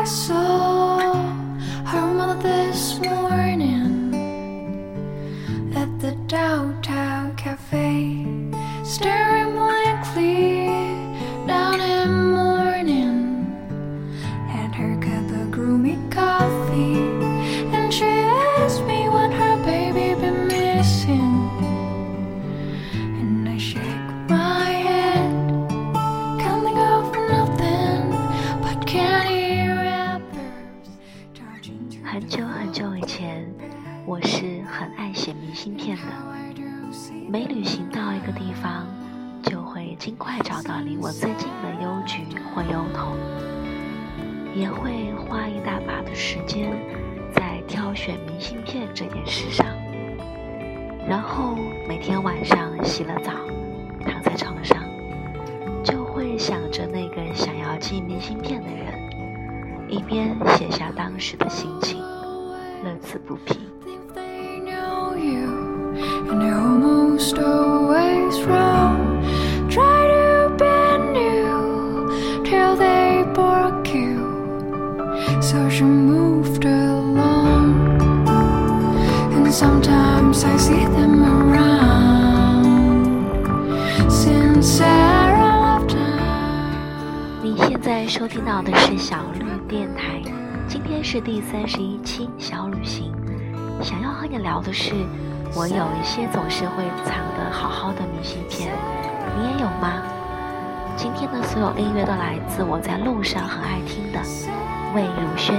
I saw her mother this morning 找到离我最近的邮局或邮筒，也会花一大把的时间在挑选明信片这件事上。然后每天晚上洗了澡，躺在床上，就会想着那个想要寄明信片的人，一边写下当时的心情，乐此不疲。你现在收听到的是小绿电台，今天是第三十一期小旅行。想要和你聊的是，我有一些总是会藏得好好的明信片，你也有吗？今天的所有音乐都来自我在路上很爱听的魏如萱。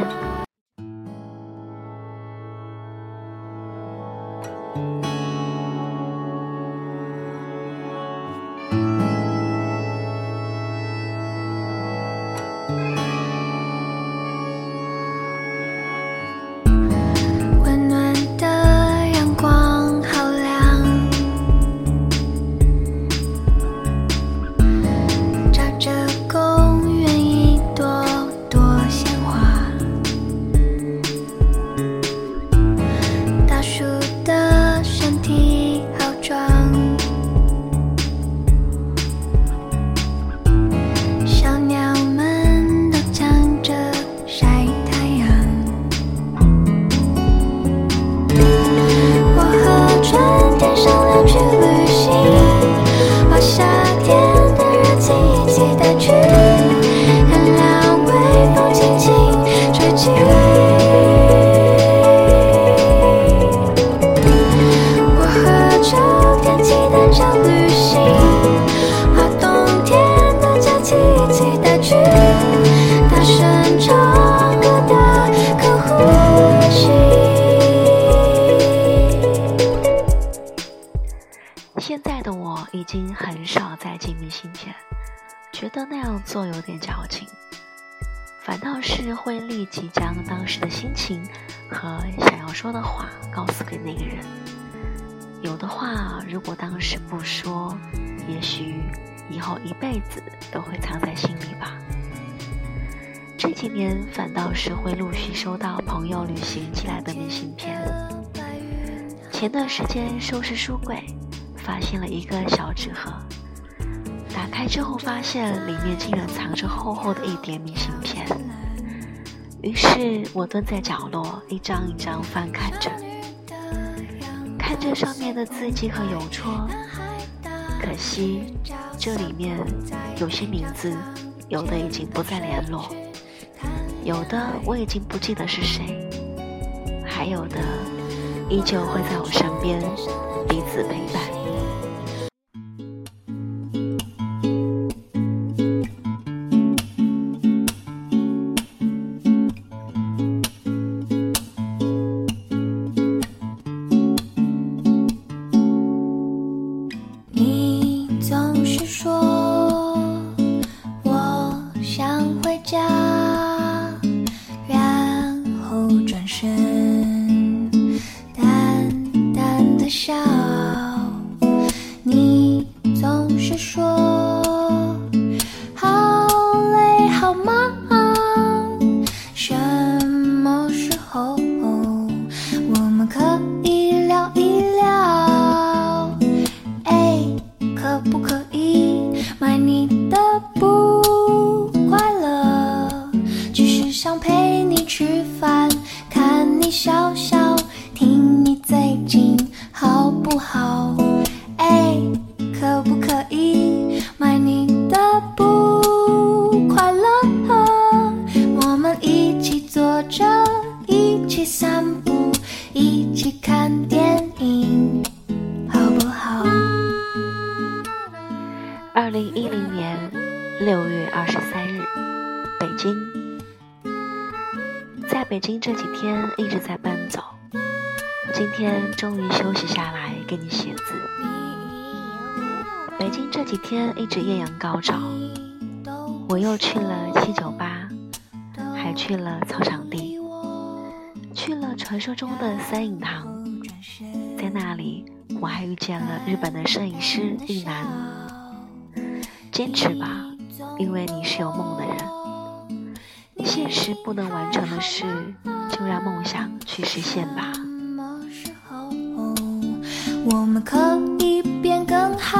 做有点矫情，反倒是会立即将当时的心情和想要说的话告诉给那个人。有的话，如果当时不说，也许以后一辈子都会藏在心里吧。这几年反倒是会陆续收到朋友旅行寄来的明信片。前段时间收拾书柜，发现了一个小纸盒，打开之后发现里面竟然藏着厚厚的一叠明信片。于是我蹲在角落，一张一张翻看着，看着上面的字迹和邮戳。可惜这里面有些名字，有的已经不再联络，有的我已经不记得是谁，还有的依旧会在我身边彼此陪伴。京这几天一直艳阳高照，我又去了七九八，还去了操场地，去了传说中的三影堂，在那里我还遇见了日本的摄影师一男。坚持吧，因为你是有梦的人。现实不能完成的事，就让梦想去实现吧。我们可以变更好，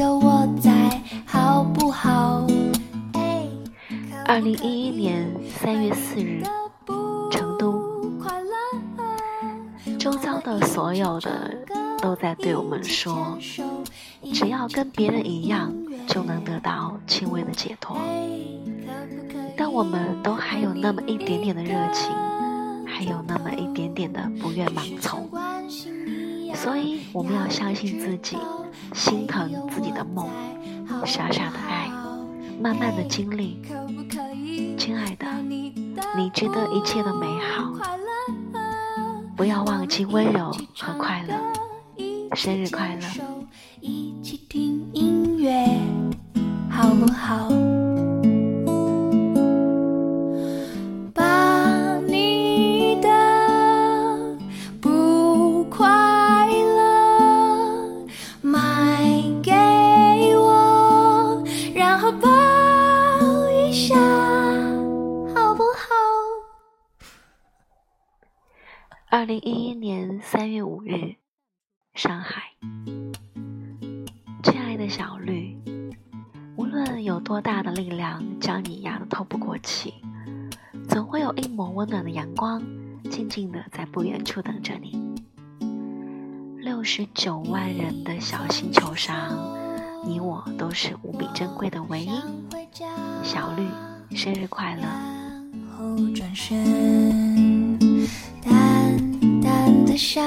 有我在，好不好？二零一一年三月四日，成都，周遭的所有的都在对我们说，只要跟别人一样，就能得到轻微的解脱。但我们都还有那么一点点的热情，还有那么一点点的不愿盲从，所以我们要相信自己，心疼自己的梦，傻傻的爱，慢慢的经历。亲爱的，你值得一切的美好，不要忘记温柔和快乐。生日快乐！一起听音乐，好不好？将你压得透不过气，总会有一抹温暖的阳光，静静的在不远处等着你。六十九万人的小星球上，你我都是无比珍贵的唯一。小绿，生日快乐！转身，淡淡的笑。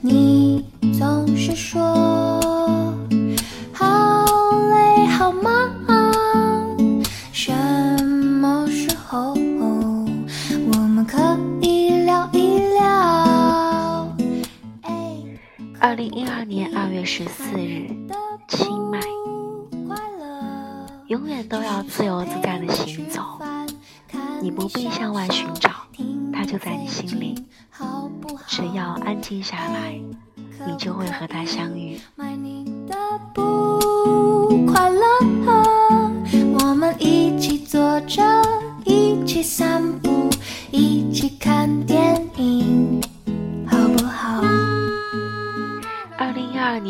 你总是说零一二年二月十四日，清迈，永远都要自由自在的行走，你不必向外寻找，它就在你心里。只要安静下来，你就会和他相遇。我们一起坐着，一起散步，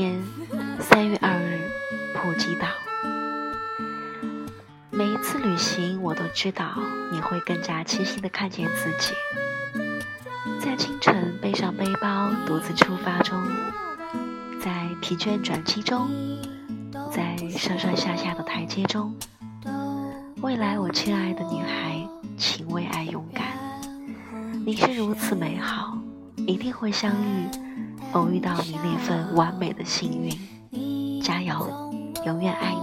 年三月二日，普吉岛。每一次旅行，我都知道你会更加清晰的看见自己。在清晨背上背包独自出发中，在疲倦转机中，在上上下下的台阶中，未来我亲爱的女孩，请为爱勇敢。你是如此美好，一定会相遇，偶遇到你那份完美的幸运。加油，永远爱你，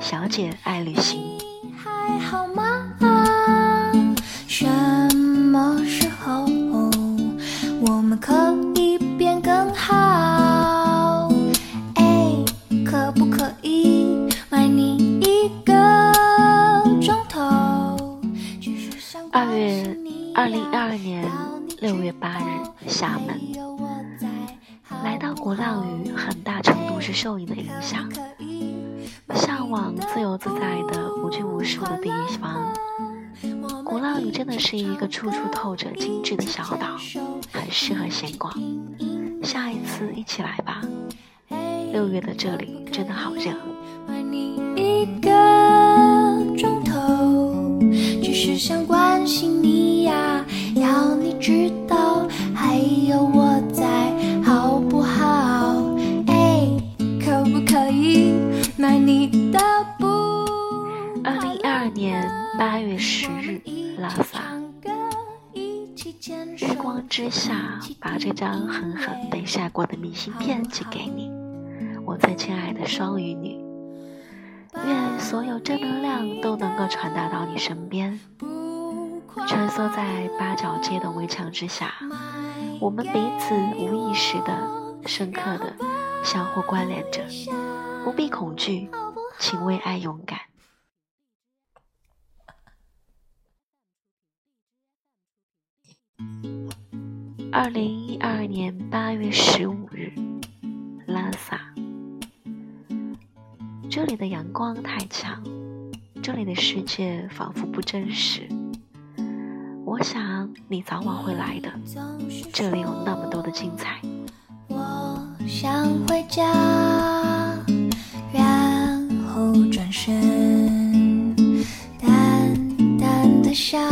小姐爱旅行。你还好吗？什么时候我们可以变更好？哎，可不可以买你一个钟头？二关月二零二二年六月八日，厦门。鼓浪屿，很大程度是受你的影响。向往自由自在的、无拘无束的地方。鼓浪双屿真的是一个处处透着精致的小岛，很适合闲逛。下一次一起来吧。六月的这里真的好热。一个钟头，只是想关心你呀，要你知道八月十日，拉萨。日光之下，把这张狠狠被晒过的明信片寄给你，我最亲爱的双鱼女。愿所有正能量都能够传达到你身边。穿梭在八角街的围墙之下，我们彼此无意识的、深刻的相互关联着。不必恐惧，请为爱勇敢。二零一二年八月十五日，拉萨。这里的阳光太强，这里的世界仿佛不真实。我想你早晚会来的，这里有那么多的精彩。我想回家，然后转身，淡淡的笑。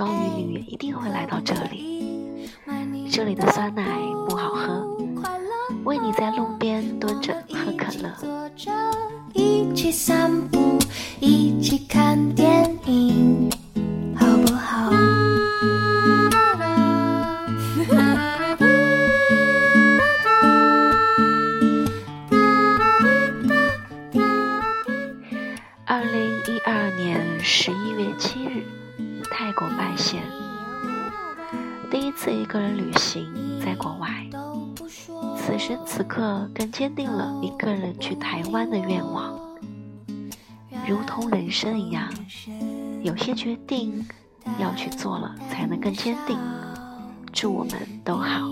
双鱼女一定会来到这里。这里的酸奶不好喝，为你在路边蹲着喝可乐。一起散步，一起看电影，此刻更坚定了一个人去台湾的愿望。如同人生一样，有些决定要去做了，才能更坚定。祝我们都好。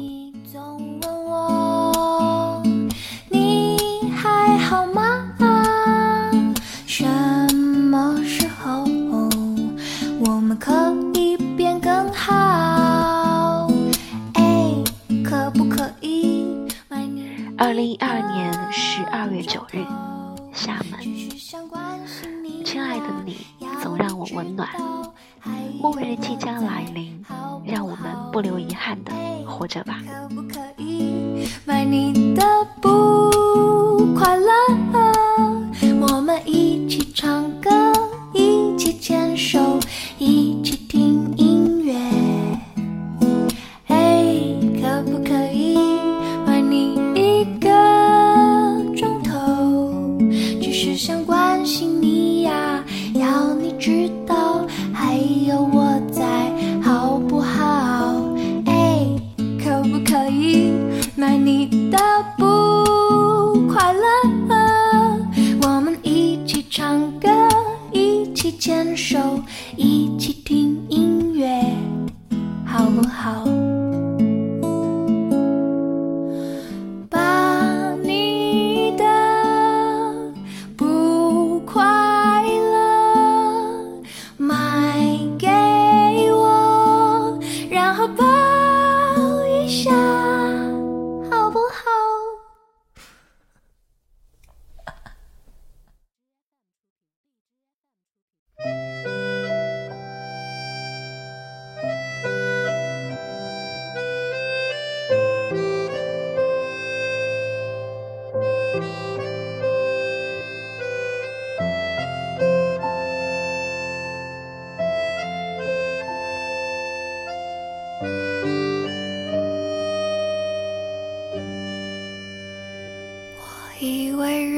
二年十二月九日，厦门。亲爱的你，总让我温暖。末日即将来临，让我们不留遗憾的活着吧。可不可以买你的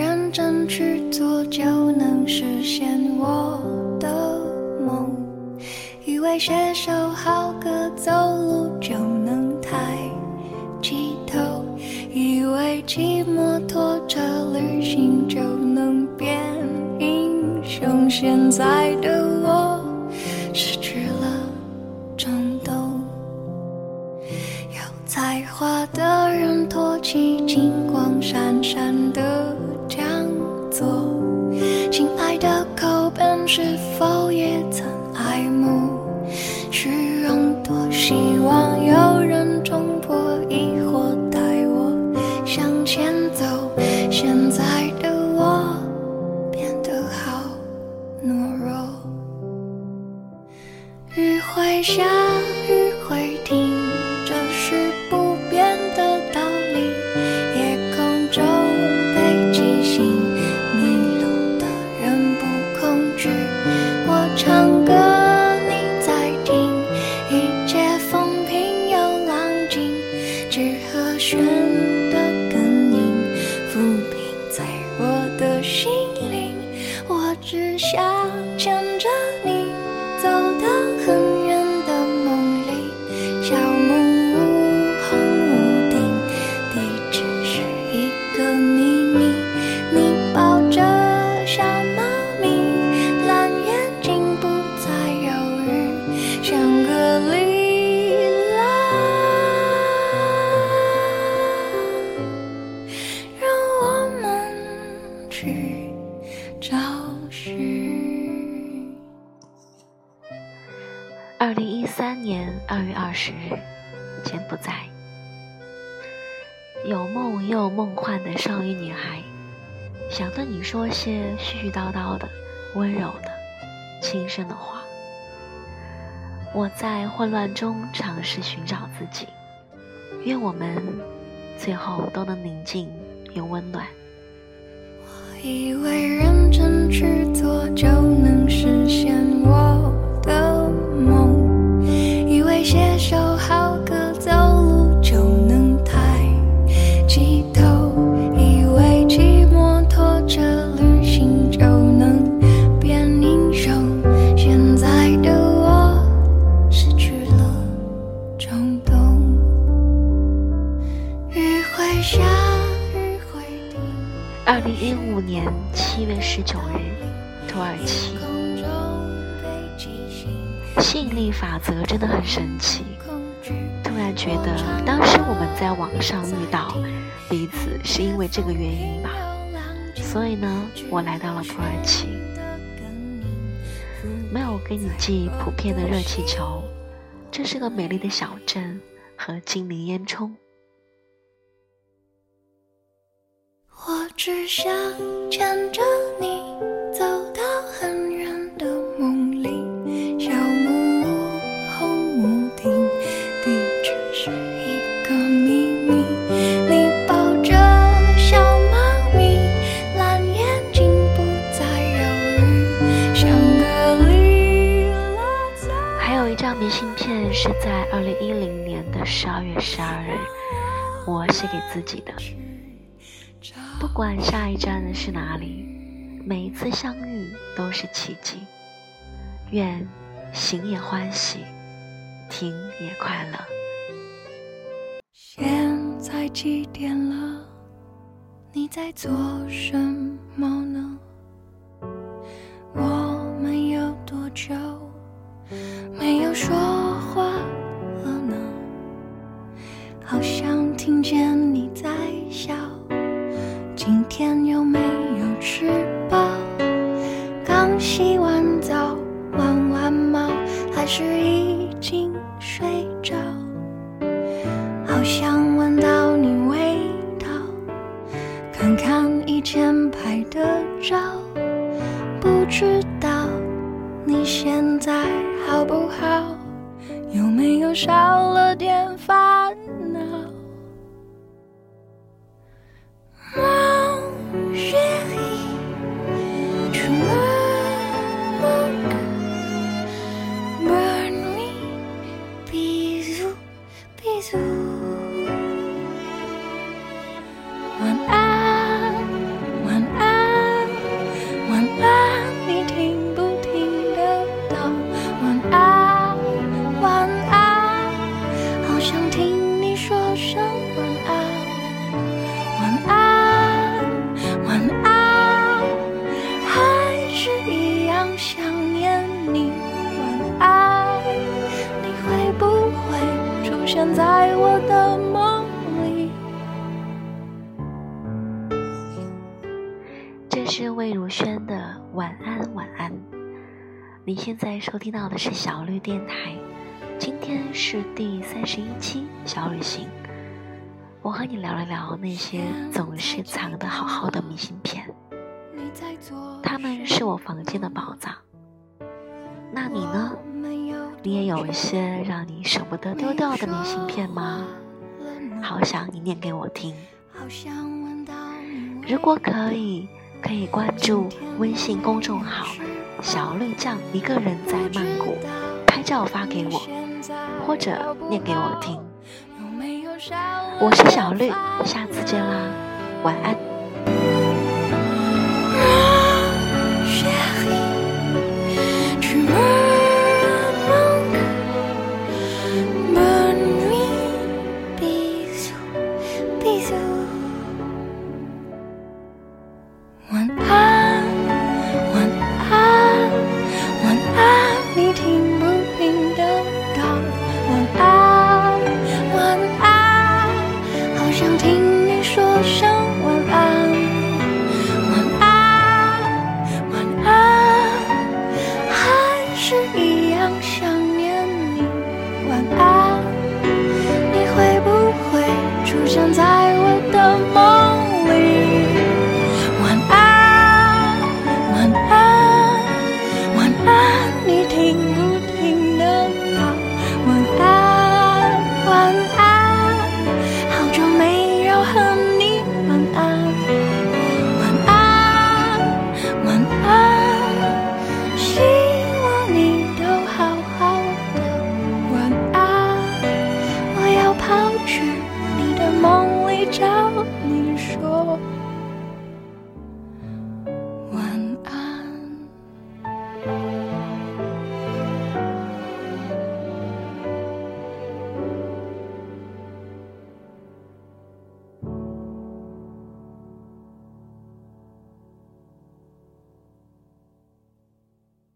认真去做就能实现我的梦，以为写首好歌走路就能抬起头，以为骑摩托车旅行就能变英雄。现在的我失去了冲动，有才华的人托起金光闪闪的是否也曾爱慕虚荣？多希望有人冲破疑惑，带我向前走。现在的我变得好懦弱。雨会下，二月二十日，柬埔寨，有梦又梦幻的少女女孩，想对你说些絮絮叨叨的、温柔的、轻声的话。我在混乱中尝试寻找自己，愿我们最后都能宁静又温暖。我以为认真去做就能实现我一五年七月十九日，土耳其。吸引力法则真的很神奇。突然觉得，当时我们在网上遇到彼此，是因为这个原因吧。所以呢，我来到了土耳其，没有给你寄普遍的热气球，这是个美丽的小镇和精灵烟囱。我只想牵着你走到很远的梦里，小木屋红屋顶，地址是一个秘密。你抱着小猫咪，蓝眼睛不再犹豫，像个里拉。还有一张明信片是在二零一零年的十二月十二日，我写给自己的。不管下一站是哪里，每一次相遇都是奇迹。愿行也欢喜，停也快乐。现在几点了？你在做什么呢？我们有多久没有说话了呢？好像听见你在笑。今天有没有吃。你现在收听到的是小绿电台，今天是第三十一期小旅行。我和你聊了聊那些总是藏得好好的明信片，它们是我房间的宝藏。那你呢？你也有一些让你舍不得丢掉的明信片吗？好想你念给我听。如果可以，可以关注微信公众号“小绿酱一个人在曼谷”，拍照发给我，或者念给我听。我是小绿，下次见啦，晚安。